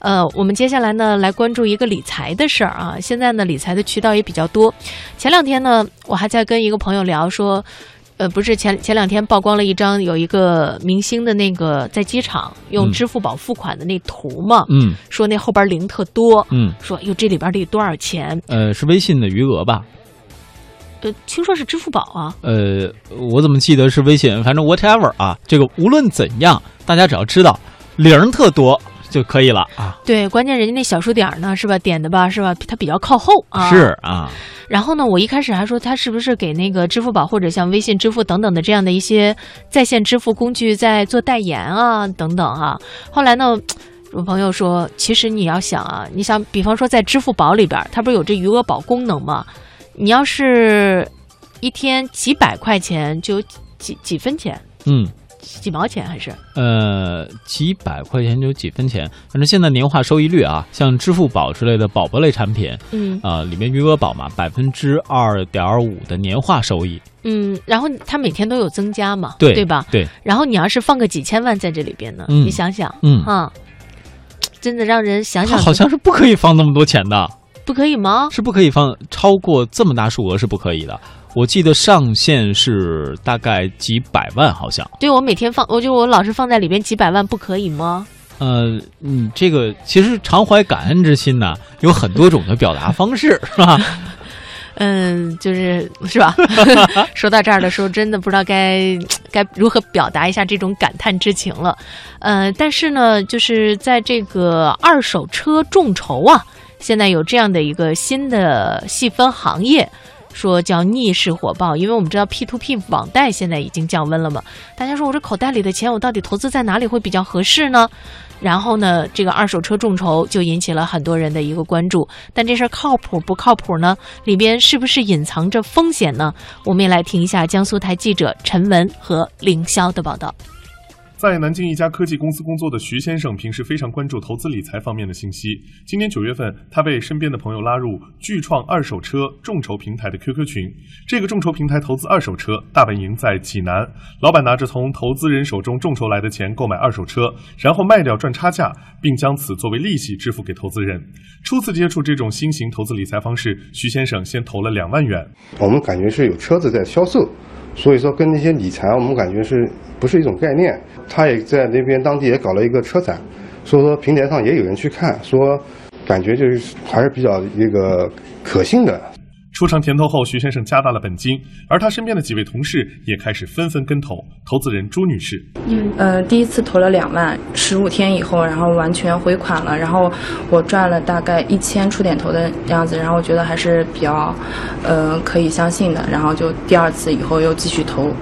呃，我们接下来呢来关注一个理财的事儿啊。现在呢，理财的渠道也比较多。前两天呢，我还在跟一个朋友聊说，呃，不是前前两天曝光了一张有一个明星的那个在机场用嗯支付宝付款的那图嘛，嗯说那后边零特多，嗯，说哟这里边得多少钱？呃，是微信的余额吧？呃，听说是支付宝啊。呃，我怎么记得是微信？反正 whatever 啊，这个无论怎样，大家只要知道零儿特多就可以了啊。对，关键人家那小数点儿呢，是吧？点的吧，是吧？它比较靠后啊。是啊，然后呢，我一开始还说他是不是给那个支付宝或者像微信支付等等的这样的一些在线支付工具在做代言啊，等等啊。后来呢，我朋友说，其实你要想啊，你想，比方说在支付宝里边儿，它不是有这余额宝功能吗？你要是一天几百块钱，就几几分钱，嗯。几毛钱还是？呃，几百块钱就几分钱，反正现在年化收益率啊，像支付宝之类的宝宝类产品嗯。啊、里面余额宝嘛，百分之二点五的年化收益，嗯，然后它每天都有增加嘛，对对吧？对，然后你要是放个几千万在这里边呢，嗯。你想想，嗯。啊，真的让人想想，好像是不可以放那么多钱的，不可以吗？是不可以放超过这么大数额是不可以的。我记得上限是大概几百万，好像。对我每天放，我就我老是放在里边几百万，不可以吗？呃，你这个其实常怀感恩之心呢，有很多种的表达方式，是吧？嗯，就是是吧？说到这儿的时候，真的不知道该该如何表达一下这种感叹之情了。呃，但是呢，就是在这个二手车众筹啊，现在有这样的一个新的细分行业。说叫逆势火爆，因为我们知道 P to P 网贷现在已经降温了嘛。大家说我这口袋里的钱，我到底投资在哪里会比较合适呢？然后呢，这个二手车众筹就引起了很多人的一个关注。但这事儿靠谱不靠谱呢？里边是不是隐藏着风险呢？我们也来听一下江苏台记者陈文和凌霄的报道。在南京一家科技公司工作的徐先生，平时非常关注投资理财方面的信息。今年九月份，他被身边的朋友拉入巨创二手车众筹平台的 QQ 群。这个众筹平台投资二手车，大本营在济南。老板拿着从投资人手中众筹来的钱购买二手车，然后卖掉赚差价，并将此作为利息支付给投资人。初次接触这种新型投资理财方式，徐先生先投了两万元。我们感觉是有车子在销售，所以说跟那些理财，我们感觉是不是一种概念？他也在那边当地也搞了一个车展，所以说平台上也有人去看，说感觉就是还是比较一个可信的。出尝甜头后，徐先生加大了本金，而他身边的几位同事也开始纷纷跟投。投资人朱女士，嗯呃，第一次投了两万，十五天以后，然后完全回款了，然后我赚了大概一千出点头的样子，然后我觉得还是比较，呃，可以相信的，然后就第二次以后又继续投。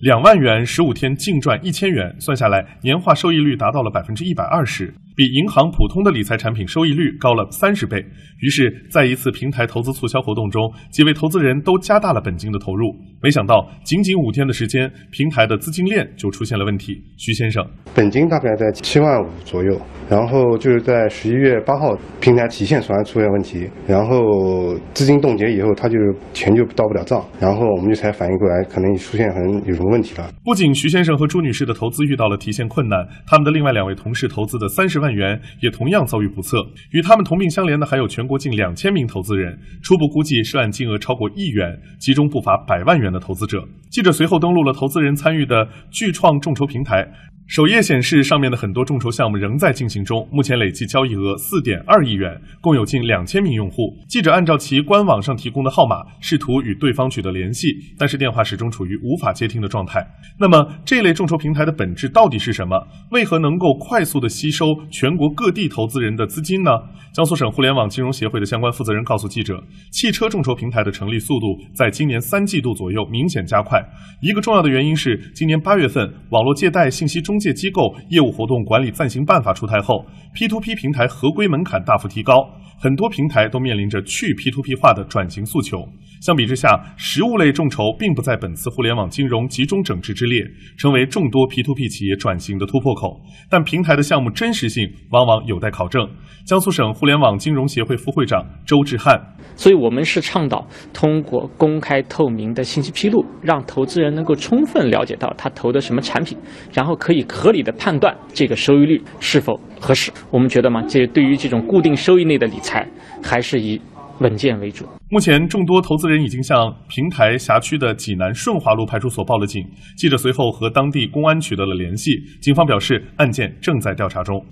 两万元十五天净赚一千元，算下来年化收益率达到了百分之一百二十，比银行普通的理财产品收益率高了三十倍。于是，在一次平台投资促销活动中，几位投资人都加大了本金的投入。没想到，仅仅五天的时间，平台的资金链就出现了问题。徐先生，本金大概在七万五左右，然后就是在十一月八号平台提现突然出现问题，然后资金冻结以后，他就钱就到不了账，然后我们就才反应过来，可能出现很有什么问题了。不仅徐先生和朱女士的投资遇到了提现困难，他们的另外两位同事投资的三十万元也同样遭遇不测。与他们同病相怜的还有全国近两千名投资人，初步估计涉案金额超过亿元，其中不乏百万元的投资者。记者随后登录了投资人参与的巨创众筹平台。首页显示，上面的很多众筹项目仍在进行中，目前累计交易额四点二亿元，共有近两千名用户。记者按照其官网上提供的号码，试图与对方取得联系，但是电话始终处于无法接听的状态。那么，这类众筹平台的本质到底是什么？为何能够快速的吸收全国各地投资人的资金呢？江苏省互联网金融协会的相关负责人告诉记者，汽车众筹平台的成立速度在今年三季度左右明显加快。一个重要的原因是，今年八月份网络借贷信息中介机构业务活动管理暂行办法出台后，P to P 平台合规门槛大幅提高。很多平台都面临着去 P2P 化的转型诉求。相比之下，实物类众筹并不在本次互联网金融集中整治之列，成为众多 P2P 企业转型的突破口。但平台的项目真实性往往有待考证。江苏省互联网金融协会副会长周志汉，所以我们是倡导通过公开透明的信息披露，让投资人能够充分了解到他投的什么产品，然后可以合理的判断这个收益率是否合适。我们觉得嘛，这对于这种固定收益类的理财，还是以。稳健为主。目前，众多投资人已经向平台辖区的济南顺华路派出所报了警。记者随后和当地公安取得了联系，警方表示案件正在调查中。